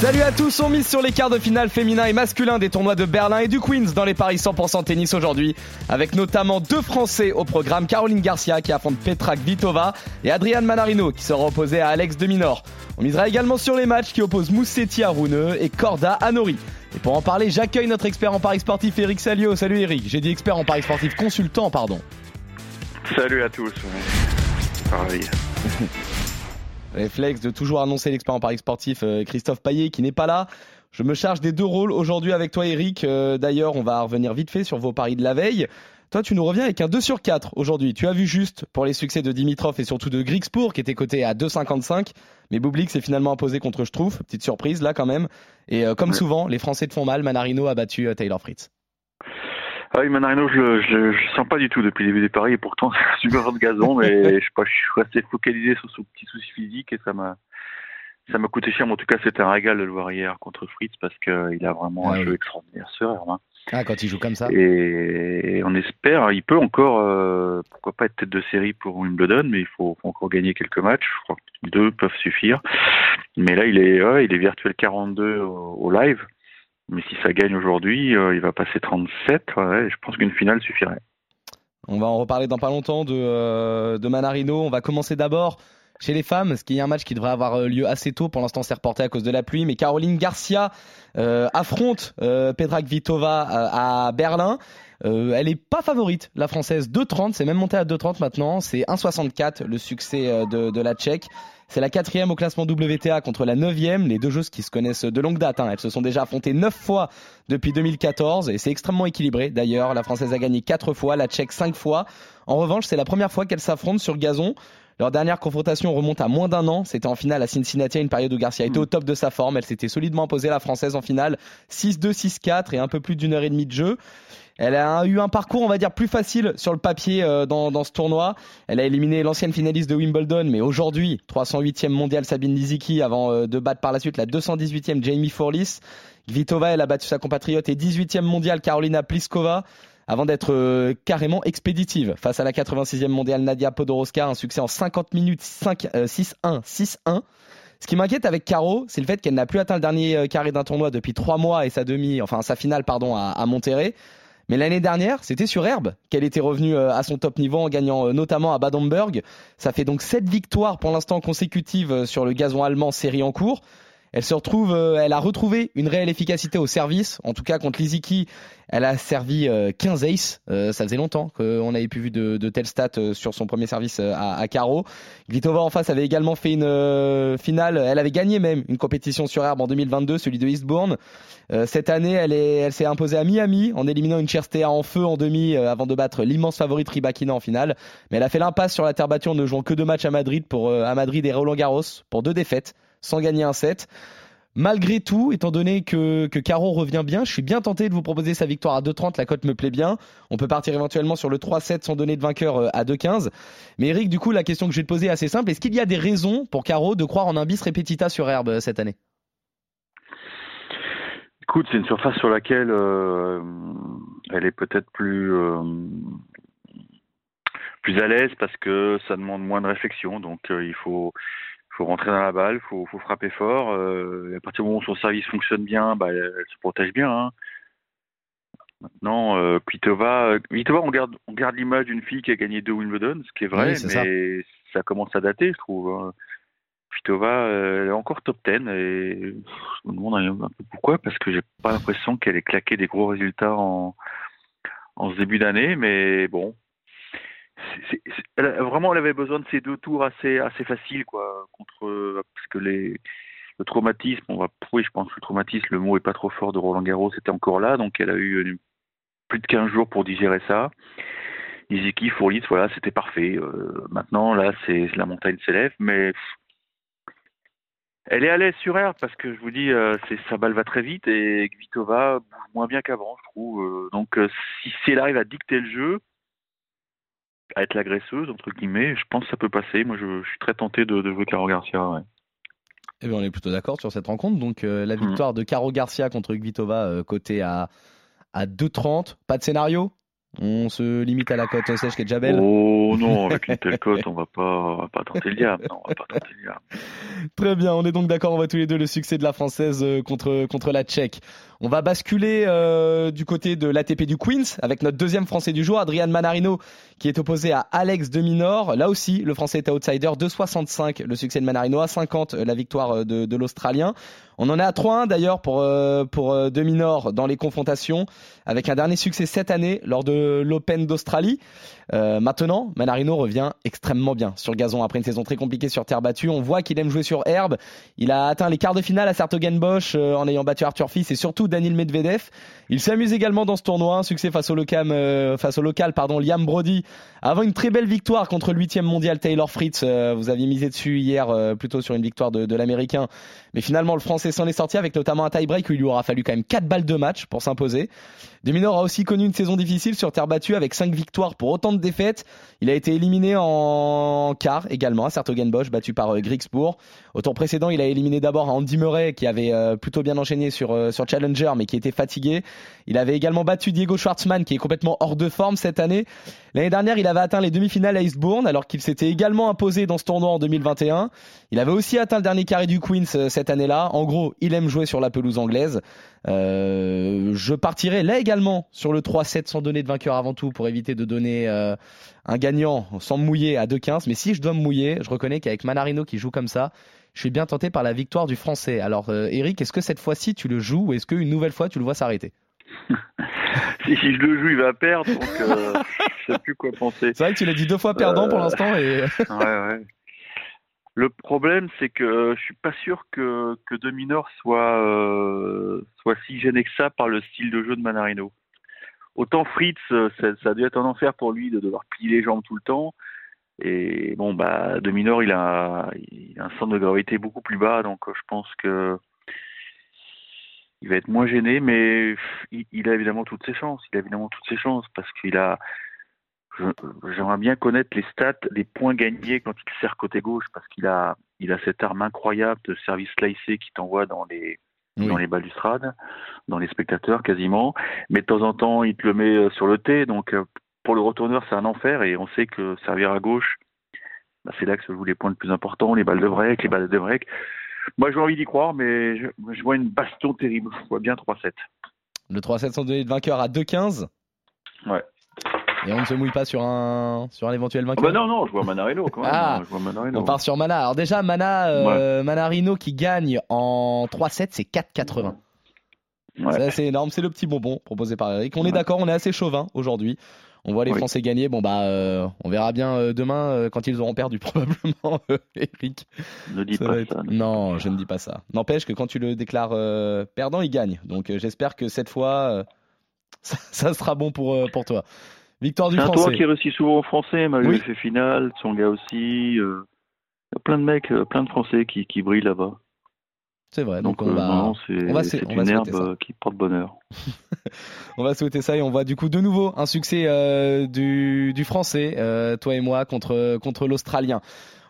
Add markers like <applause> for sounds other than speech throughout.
Salut à tous, on mise sur les quarts de finale féminin et masculin des tournois de Berlin et du Queens dans les paris 100% tennis aujourd'hui, avec notamment deux Français au programme, Caroline Garcia qui affronte Petra Kvitova et Adrian Manarino qui sera opposé à Alex de Minor. On misera également sur les matchs qui opposent Moussetti à Rouneux et Corda à Nori. Et pour en parler, j'accueille notre expert en paris sportif Eric Salio. Salut Eric, j'ai dit expert en paris sportif, consultant pardon. Salut à tous. Pareil. <laughs> Réflexe de toujours annoncer l'expert en paris sportif euh, Christophe Paillet qui n'est pas là. Je me charge des deux rôles aujourd'hui avec toi Eric. Euh, d'ailleurs, on va revenir vite fait sur vos paris de la veille. Toi, tu nous reviens avec un 2 sur 4 aujourd'hui. Tu as vu juste pour les succès de Dimitrov et surtout de Grigspur qui était coté à 2,55. Mais Bublik s'est finalement imposé contre Schtroumpf. Petite surprise là quand même. Et euh, comme souvent, les Français te font mal. Manarino a battu Taylor Fritz. Ah oui, Manarino, je, le sens pas du tout depuis le début des paris et pourtant <laughs> c'est un super de gazon, mais <laughs> je sais pas, je suis resté focalisé sur ce petit souci physique et ça m'a ça m'a coûté cher, mais en tout cas c'était un régal de le voir hier contre Fritz parce qu'il a vraiment un jeu extraordinaire ce Herman. Ah, quand il joue comme ça. Et on espère, il peut encore, euh, pourquoi pas être tête de série pour Wimbledon, mais il faut, faut, encore gagner quelques matchs. Je crois que deux peuvent suffire. Mais là, il est, ouais, il est virtuel 42 au, au live. Mais si ça gagne aujourd'hui, euh, il va passer 37. Ouais, je pense qu'une finale suffirait. On va en reparler dans pas longtemps de, euh, de Manarino. On va commencer d'abord chez les femmes, ce qui est un match qui devrait avoir euh, lieu assez tôt. Pour l'instant, c'est reporté à cause de la pluie. Mais Caroline Garcia affronte euh, Petra Kvitova à, Berlin. Elle est pas favorite, la française. 2,30, c'est même monté à 2,30 maintenant. C'est 1,64 le succès de, de la Tchèque. C'est la quatrième au classement WTA contre la neuvième. Les deux joueuses qui se connaissent de longue date. Hein. Elles se sont déjà affrontées neuf fois depuis 2014 et c'est extrêmement équilibré. D'ailleurs, la française a gagné quatre fois, la tchèque cinq fois. En revanche, c'est la première fois qu'elles s'affrontent sur gazon. Leur dernière confrontation remonte à moins d'un an. C'était en finale à Cincinnati à une période où Garcia était au top de sa forme. Elle s'était solidement imposée la française en finale 6-2, 6-4 et un peu plus d'une heure et demie de jeu. Elle a eu un parcours, on va dire, plus facile sur le papier euh, dans, dans, ce tournoi. Elle a éliminé l'ancienne finaliste de Wimbledon, mais aujourd'hui, 308e mondiale Sabine Lisicki avant euh, de battre par la suite la 218e Jamie Forlis. Kvitova, elle a battu sa compatriote et 18e mondiale Carolina Pliskova avant d'être euh, carrément expéditive face à la 86e mondiale Nadia Podoroska, un succès en 50 minutes 5, 6-1, 6-1. Ce qui m'inquiète avec Caro, c'est le fait qu'elle n'a plus atteint le dernier carré d'un tournoi depuis trois mois et sa demi, enfin sa finale pardon à, à Monterrey. Mais l'année dernière, c'était sur herbe qu'elle était revenue à son top niveau en gagnant notamment à Bad Homburg. Ça fait donc sept victoires pour l'instant consécutives sur le gazon allemand série en cours. Elle se retrouve, elle a retrouvé une réelle efficacité au service. En tout cas, contre Liziki, elle a servi 15 aces. ça faisait longtemps qu'on avait pu vu de, de telles stats sur son premier service à, à Caro. Glitova en face avait également fait une finale. Elle avait gagné même une compétition sur herbe en 2022, celui de Eastbourne. cette année, elle est, elle s'est imposée à Miami en éliminant une Cherstea en feu en demi avant de battre l'immense favorite Ribakina en finale. Mais elle a fait l'impasse sur la terre battue en ne jouant que deux matchs à Madrid pour à Madrid et Roland Garros pour deux défaites sans gagner un set. Malgré tout, étant donné que, que Caro revient bien, je suis bien tenté de vous proposer sa victoire à 2,30. La cote me plaît bien. On peut partir éventuellement sur le 3-7 sans donner de vainqueur à 2,15. Mais Eric, du coup, la question que je vais te poser est assez simple. Est-ce qu'il y a des raisons pour Caro de croire en un bis repetita sur herbe cette année? Écoute, c'est une surface sur laquelle euh, elle est peut-être plus euh, plus à l'aise parce que ça demande moins de réflexion. Donc euh, il faut faut rentrer dans la balle, faut, faut frapper fort. Euh, à partir du moment où son service fonctionne bien, bah, elle, se protège bien. Hein. Maintenant, euh, Kvitova, Kvitova, on garde, on garde l'image d'une fille qui a gagné deux Wimbledon, ce qui est vrai, Oui, mais ça. ça. commence à dater, je trouve. hein. Kvitova, elle est encore top 10 et je me demande un peu pourquoi, parce que j'ai pas l'impression qu'elle ait claqué des gros résultats en, en ce début d'année, mais bon, vraiment, elle avait besoin de ces deux tours assez, assez faciles, quoi, contre, parce que les, le traumatisme, on va, oui, je pense que le traumatisme, le mot est pas trop fort de Roland Garros, était encore là, donc elle a eu une- plus de 15 jours pour digérer ça. Iziki, Fourlitz, voilà, c'était parfait. Euh, maintenant, là, c'est la montagne s'élève, mais elle est à l'aise sur air parce que je vous dis, euh, sa balle va très vite et Kvitova bouge moins bien qu'avant, je trouve. Euh, donc, euh, si, si elle arrive à dicter le jeu, à être l'agresseuse, entre guillemets, je pense que ça peut passer. Moi, je, je suis très tenté de, de jouer Caro Garcia. Ouais. Eh bien, on est plutôt d'accord sur cette rencontre. Donc, euh, la Mm. victoire de Caro Garcia contre Kvitova, euh, côté à, à 2,30. Pas de scénario? On se limite à la cote sèche qui est déjà belle. Oh non, avec une telle <laughs> cote, on va pas, on va pas tenter le diable. Non, on va pas tenter le diable. Très bien, on est donc d'accord, on voit tous les deux le succès de la française euh, contre, contre la tchèque. On va basculer euh, du côté de l'ATP du Queens avec notre deuxième français du jour, Adrian Manarino, qui est opposé à Alex de Minor. Là aussi, le français est outsider, 2,65 le succès de Manarino, à 50 la victoire euh, de, de l'Australien. On en est à 3-1 d'ailleurs pour, euh, pour euh, de Minor dans les confrontations, avec un dernier succès cette année lors de l'Open d'Australie. Euh, maintenant, Manarino revient extrêmement bien sur gazon après une saison très compliquée sur terre battue. On voit qu'il aime jouer sur herbe. Il a atteint les quarts de finale à Sertogenbosch euh, en ayant battu Arthur Fils et surtout Daniel Medvedev. Il s'amuse également dans ce tournoi, un succès face au local, euh, face au local pardon, Liam Brody, avant une très belle victoire contre le mondial Taylor Fritz. Vous aviez misé dessus hier, plutôt sur une victoire de l'américain, mais finalement le français s'en est sorti avec notamment un tie-break où il lui aura fallu quand même 4 balles de match pour s'imposer. Deminor a aussi connu une saison difficile sur terre battue avec 5 victoires pour autant de défaites. Il a été éliminé en quart également à Sertogenbosch, battu par euh, Griegsbourg. Au tour précédent, il a éliminé d'abord Andy Murray qui avait euh, plutôt bien enchaîné sur, euh, sur Challenger mais qui était fatigué. Il avait également battu Diego Schwartzmann qui est complètement hors de forme cette année. L'année dernière, il avait atteint les demi-finales à Eastbourne alors qu'il s'était également imposé dans ce tournoi en 2021. Il avait aussi atteint le dernier carré du Queens euh, cette année-là. En gros, il aime jouer sur la pelouse anglaise. Euh, je partirai là également sur le 3-7 sans donner de vainqueur avant tout pour éviter de donner euh, un gagnant sans me mouiller à 2-15. Mais si je dois me mouiller, je reconnais qu'avec Manarino qui joue comme ça, je suis bien tenté par la victoire du français. Alors euh, Eric, est-ce que cette fois-ci tu le joues ou est-ce qu'une nouvelle fois tu le vois s'arrêter? <laughs> Si, je le joue, il va perdre, donc euh, je sais plus quoi penser. C'est vrai que tu l'as dit deux fois perdant pour l'instant et Ouais, ouais. Le problème, c'est que je suis pas sûr que, que De Minor soit, euh, soit si gêné que ça par le style de jeu de Manarino. Autant Fritz, euh, ça, ça a dû être un enfer pour lui de devoir plier les jambes tout le temps. Et bon, bah, De Minor, il a, un centre de gravité beaucoup plus bas, donc euh, je pense que il va être moins gêné, mais il, il a évidemment toutes ses chances. Il a évidemment toutes ses chances parce qu'il a, J'aimerais bien connaître les stats des points gagnés quand il sert côté gauche parce qu'il a, il a cette arme incroyable de service slicé qui t'envoie dans les, Oui. dans les balustrades, dans les spectateurs quasiment. Mais de temps en temps, il te le met euh, sur le T. Donc euh, pour le retourneur, c'est un enfer et on sait que servir à gauche, bah, c'est là que se jouent les points les plus importants, les balles de break, les balles de break. Moi, j'ai envie d'y croire, mais je, je vois une baston terrible. Je vois bien 3-7. le 3-7 sans donner de vainqueur à 2-15. Ouais. Et on ne se mouille pas sur un sur un éventuel Ah vainqueur. bah non, non, je vois Manarino quand même. Ah. je vois Manarino. On part sur Mana. Alors déjà, Mana, euh, Manarino qui gagne en 3-7, c'est 4,80. Ouais. C'est assez énorme. C'est le petit bonbon proposé par Eric. On est d'accord, on est assez chauvin aujourd'hui. On voit les Oui. Français gagner. Bon bah, euh, on verra bien euh, demain euh, quand ils auront perdu <laughs> probablement, Eric. Ne dis Ça pas être- ça. Non, je ne dis pas ça. N'empêche que quand tu le déclares perdant, il gagne. Donc j'espère que cette fois, <laughs> ça, ça sera bon pour, pour toi. Victoire du Français. tour qui réussit souvent en français, malgré Oui. finale, son gars aussi. euh, Il y a plein de mecs, euh, plein de Français qui, qui brillent là-bas. C'est vrai. Donc, Donc, on euh, va. non, c'est on va c'est une herbe ça. euh, qui porte bonheur. <laughs> On va souhaiter ça et on voit du coup de nouveau un succès euh, du, du français, euh, toi et moi, contre, contre l'Australien.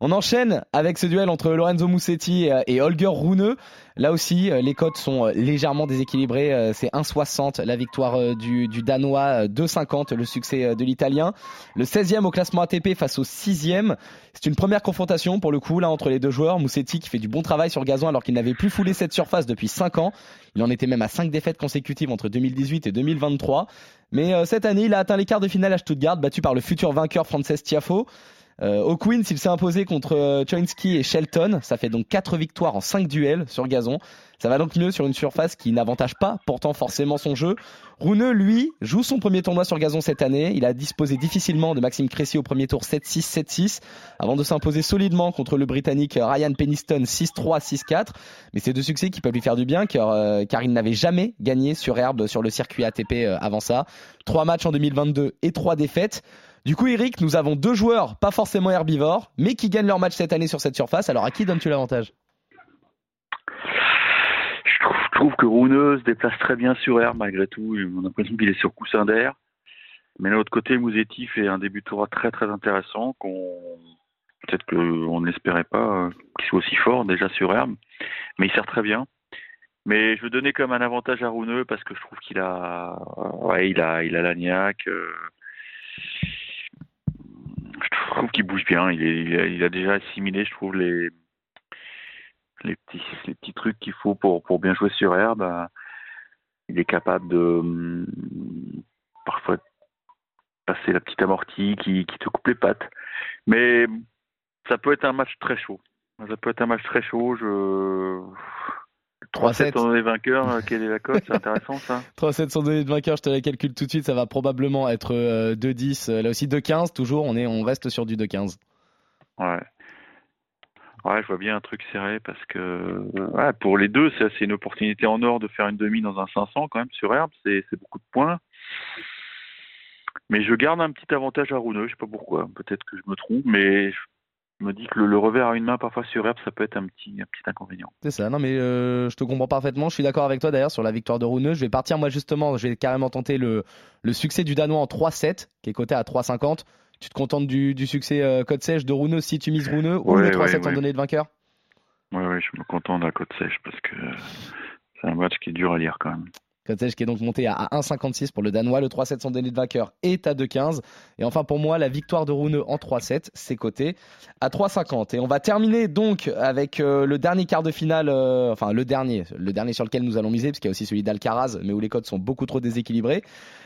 On enchaîne avec ce duel entre Lorenzo Musetti euh, et Holger Rune. Là aussi, euh, les cotes sont euh, légèrement déséquilibrées. Euh, C'est 1,60 la victoire euh, du, du Danois, euh, 2,50 le succès euh, de l'Italien. Le 16e au classement ATP face au 6e. C'est une première confrontation pour le coup là entre les deux joueurs. Musetti qui fait du bon travail sur gazon alors qu'il n'avait plus foulé cette surface depuis 5 ans. Il en était même à 5 défaites consécutives entre 2018 et 2023. Mais euh, cette année, il a atteint les quarts de finale à Stuttgart, battu par le futur vainqueur Frances Tiafo. Euh, au Queens, il s'est imposé contre euh, Choinski et Shelton. Ça fait donc 4 victoires en 5 duels sur gazon. Ça va donc mieux sur une surface qui n'avantage pas pourtant forcément son jeu. Rune, lui, joue son premier tournoi sur gazon cette année. Il a disposé difficilement de Maxime Cressy au premier tour 7-6, 7-6, avant de s'imposer solidement contre le Britannique Ryan Peniston 6-3, 6-4. Mais c'est deux succès qui peuvent lui faire du bien car, euh, car il n'avait jamais gagné sur herbe sur le circuit ATP euh, avant ça. Trois matchs en 2022 et trois défaites. Du coup, Eric, nous avons deux joueurs pas forcément herbivores, mais qui gagnent leur match cette année sur cette surface. Alors à qui donnes-tu l'avantage? Je trouve, que Rune se déplace très bien sur air malgré tout. On a l'impression qu'il est sur coussin d'air. Mais de l'autre côté, Mouzetti fait un début de tour très très intéressant qu'on Peut-être qu'on n'espérait pas qu'il soit aussi fort déjà sur herbe, mais il sert très bien. Mais je veux donner comme un avantage à Rouneux parce que je trouve qu'il a, ouais, il a, il a l'agnac. Euh, trouve qu'il bouge bien. Il, a déjà assimilé, je trouve, les, petits, trucs qu'il faut pour, bien jouer sur herbe. Il est capable de parfois passer la petite amortie qui, te coupe les pattes. Mais ça peut être un match très chaud. Ça peut être un match très chaud. Je 3-7 sans donner de vainqueur, euh, quelle est la cote? C'est intéressant ça. <laughs> 3-7 sans donner de vainqueur, je te la calcule tout de suite, ça va probablement être 2-10, euh, là aussi 2-15, toujours, on, est, on reste sur du 2-15. Ouais. Ouais, je vois bien un truc serré parce que ouais, pour les deux, c'est une opportunité en or de faire une demi dans un 500 quand même sur herbe, c'est beaucoup de points. Mais je garde un petit avantage à Rouneux, je sais pas pourquoi, peut-être que je me trompe, mais me dis que le, revers à une main parfois sur herbe, ça peut être un petit, un petit inconvénient. C'est ça, non mais euh, je te comprends parfaitement, je suis d'accord avec toi d'ailleurs sur la victoire de Rouneux. Je vais partir moi justement, je vais carrément tenter le, le succès du Danois en 3-7, qui est coté à 3,50. Tu te contentes du, du succès euh, code sèche de Rouneux si tu mises Rouneux ou le 3-7 en donné de vainqueur? Oui, oui, je me contente de la côte sèche parce que c'est un match qui est dur à lire quand même. Kotsej qui est donc monté à 1,56 pour le Danois. Le 3-7 sans donné de vainqueur est à 2,15. Et enfin pour moi, la victoire de Rouneux en 3-7, c'est coté à 3,50. Et on va terminer donc avec euh, le dernier quart de finale, euh, enfin le dernier, le dernier sur lequel nous allons miser, parce qu'il y a aussi celui d'Alcaraz, mais où les codes sont beaucoup trop déséquilibrés.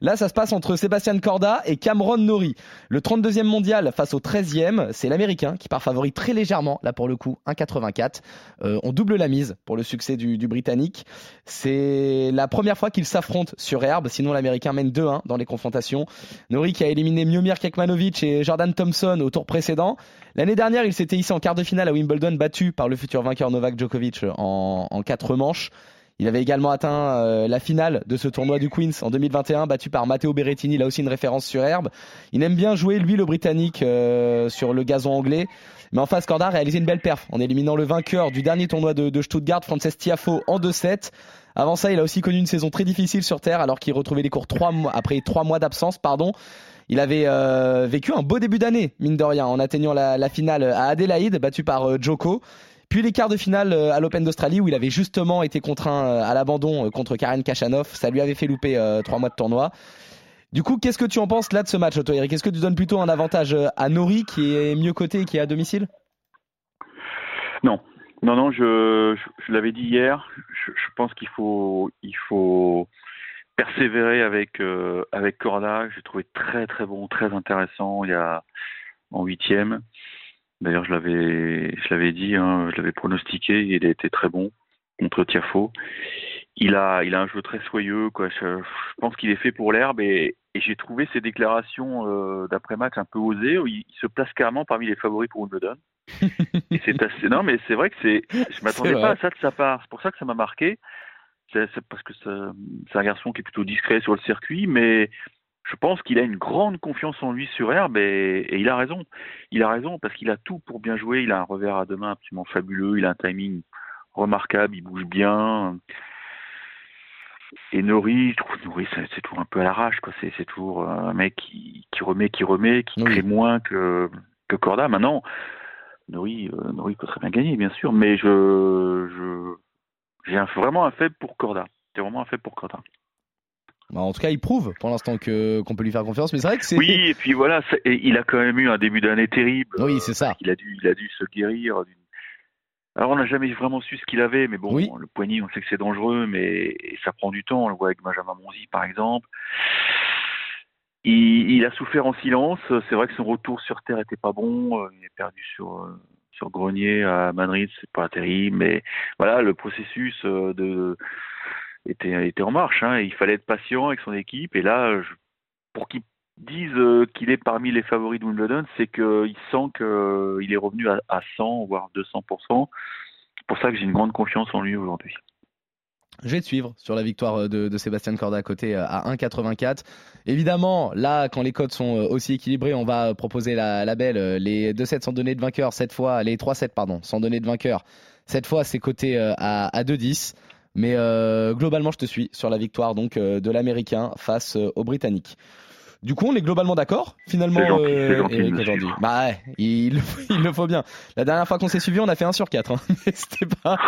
Là, ça se passe entre Sébastien Corda et Cameron Nori. Le 32e mondial face au 13e, c'est l'Américain qui part favori très légèrement, là pour le coup, 1,84. Euh, on double la mise pour le succès du Britannique. C'est la première fois qu'ils s'affrontent sur herbe, sinon l'Américain mène 2-1 dans les confrontations. Nori qui a éliminé Miomir Kekmanovic et Jordan Thompson au tour précédent. L'année dernière, il s'était ici en quart de finale à Wimbledon, battu par le futur vainqueur Novak Djokovic en, en quatre manches. Il avait également atteint euh, la finale de ce tournoi du Queens en 2021, battu par Matteo Berrettini, là aussi une référence sur herbe. Il aime bien jouer, lui, le Britannique, euh, sur le gazon anglais. Mais en face, Corda a réalisé une belle perf en éliminant le vainqueur du dernier tournoi de, de Stuttgart, Frances Tiafo, en 2-7. Avant ça, il a aussi connu une saison très difficile sur terre, alors qu'il retrouvait les cours trois mois, après trois mois d'absence, pardon. Il avait euh, vécu un beau début d'année, mine de rien, en atteignant la, la finale à Adélaïde, battu par Joko. Puis les quarts de finale euh, à l'Open d'Australie où il avait justement été contraint euh, à l'abandon euh, contre Karen Kachanov. Ça lui avait fait louper trois mois de tournoi. Du coup, qu'est-ce que tu en penses là de ce match, toi, Eric? Est-ce que tu donnes plutôt un avantage à Nori qui est mieux coté et qui est à domicile? Non, non, non. Je, je, l'avais dit hier. Je, pense qu'il faut, il faut persévérer avec avec Corda. J'ai trouvé très très bon, très intéressant. Il y a en huitième. D'ailleurs, je l'avais, je l'avais dit, hein, je l'avais pronostiqué. Il a été très bon contre Tiafo. Il a, il a un jeu très soyeux. Quoi. Je, pense qu'il est fait pour l'herbe et, j'ai trouvé ses déclarations euh, d'après match un peu osées. il, se place carrément parmi les favoris pour Wimbledon. <laughs> et c'est assez. Non, mais c'est vrai que c'est. Je m'attendais pas à ça de sa part. C'est pour ça que ça m'a marqué. C'est, parce que c'est un garçon qui est plutôt discret sur le circuit, mais je pense qu'il a une grande confiance en lui sur herbe et, il a raison. Il a raison parce qu'il a tout pour bien jouer. Il a un revers à deux mains absolument fabuleux. Il a un timing remarquable. Il bouge bien. Et Nori, je trouve Nori, c'est toujours un peu à l'arrache. C'est toujours un mec qui, remet, qui remet, qui crée moins que, que Corda. Maintenant, Nori, euh, Nori peut très bien gagner, bien sûr, mais je, je j'ai vraiment un faible pour Corda. J'ai vraiment un faible pour Corda. Bah, en tout cas, il prouve pour l'instant que qu'on peut lui faire confiance. Mais c'est vrai que c'est. Oui, et puis voilà, il a quand même eu un début d'année terrible. Oui, c'est ça. Il a dû, il a dû se guérir. Alors, on n'a jamais vraiment su ce qu'il avait, mais bon, le poignet, on sait que c'est dangereux, mais ça prend du temps. On le voit avec Benjamin Monzi, par exemple. Il, il, a souffert en silence. C'est vrai que son retour sur terre était pas bon. Il est perdu sur sur Grenier à Madrid, c'est pas terrible, mais voilà, le processus de était, était en marche. Hein, il fallait être patient avec son équipe. Et là, pour qu'il dise euh, qu'il est parmi les favoris de Wimbledon, c'est qu'il sent qu'il euh, est revenu à, à 100, voire 200%. C'est pour ça que j'ai une grande confiance en lui aujourd'hui. Je vais te suivre sur la victoire euh, de, Sébastien Corda à côté à 1,84. Évidemment, là, quand les codes sont aussi équilibrés, on va proposer la, belle. Les 2-7 sans donner de vainqueur, cette fois, les 3-7, pardon, sans donner de vainqueur. Cette fois, c'est coté à, à 2-10. Mais euh, globalement, je te suis sur la victoire donc euh, de l'Américain face euh, aux Britanniques. Du coup, on est globalement d'accord, finalement. Gentil, euh, gentil Eric, aujourd'hui. Bah ouais, il, le faut- <laughs> il le faut bien. La dernière fois qu'on s'est suivi, on a fait 1 sur 4. Hein. <laughs> Mais c'était pas,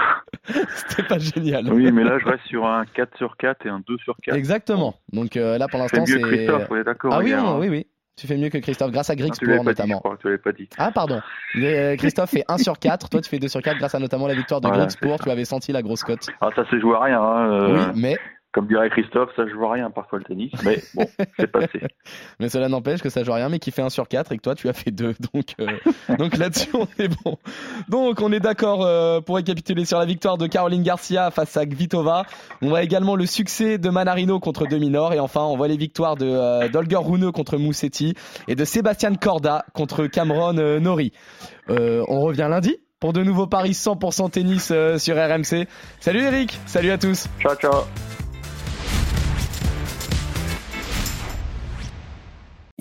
<laughs> c'était pas génial. Oui, mais là, je reste sur un 4 sur 4 et un 2 sur 4. Exactement. Donc euh, là, pour l'instant, mieux que c'est. Christophe, on est d'accord. Ah oui, hier, on- hein. oui, oui. Tu fais mieux que Christophe, grâce à Ah, dit, je notamment. crois, tu l'avais pas dit. Ah, pardon. Euh, Christophe fait 1 sur 4, toi tu fais 2 sur 4 grâce à notamment la victoire de Voilà, c'est Tu avais senti la grosse cote. Ah, ça s'est joué à rien. Hein, euh, Oui, mais, Comme dirait Christophe, ça joue à rien parfois le tennis. Mais bon, c'est passé. <laughs> mais cela n'empêche que ça joue à rien, mais qui fait 1 sur 4 et que toi tu as fait 2. Donc, euh, <laughs> donc là-dessus on est bon. Donc on est d'accord euh, pour récapituler sur la victoire de Caroline Garcia face à Kvitova. On voit également le succès de Manarino contre Dominor. Et enfin on voit les victoires de euh, d'Olger Rune contre Moussetti et de Sébastien Corda contre Cameron euh, Nori. On revient lundi pour de nouveaux paris 100% tennis sur RMC. Salut Eric, salut à tous. Ciao, ciao.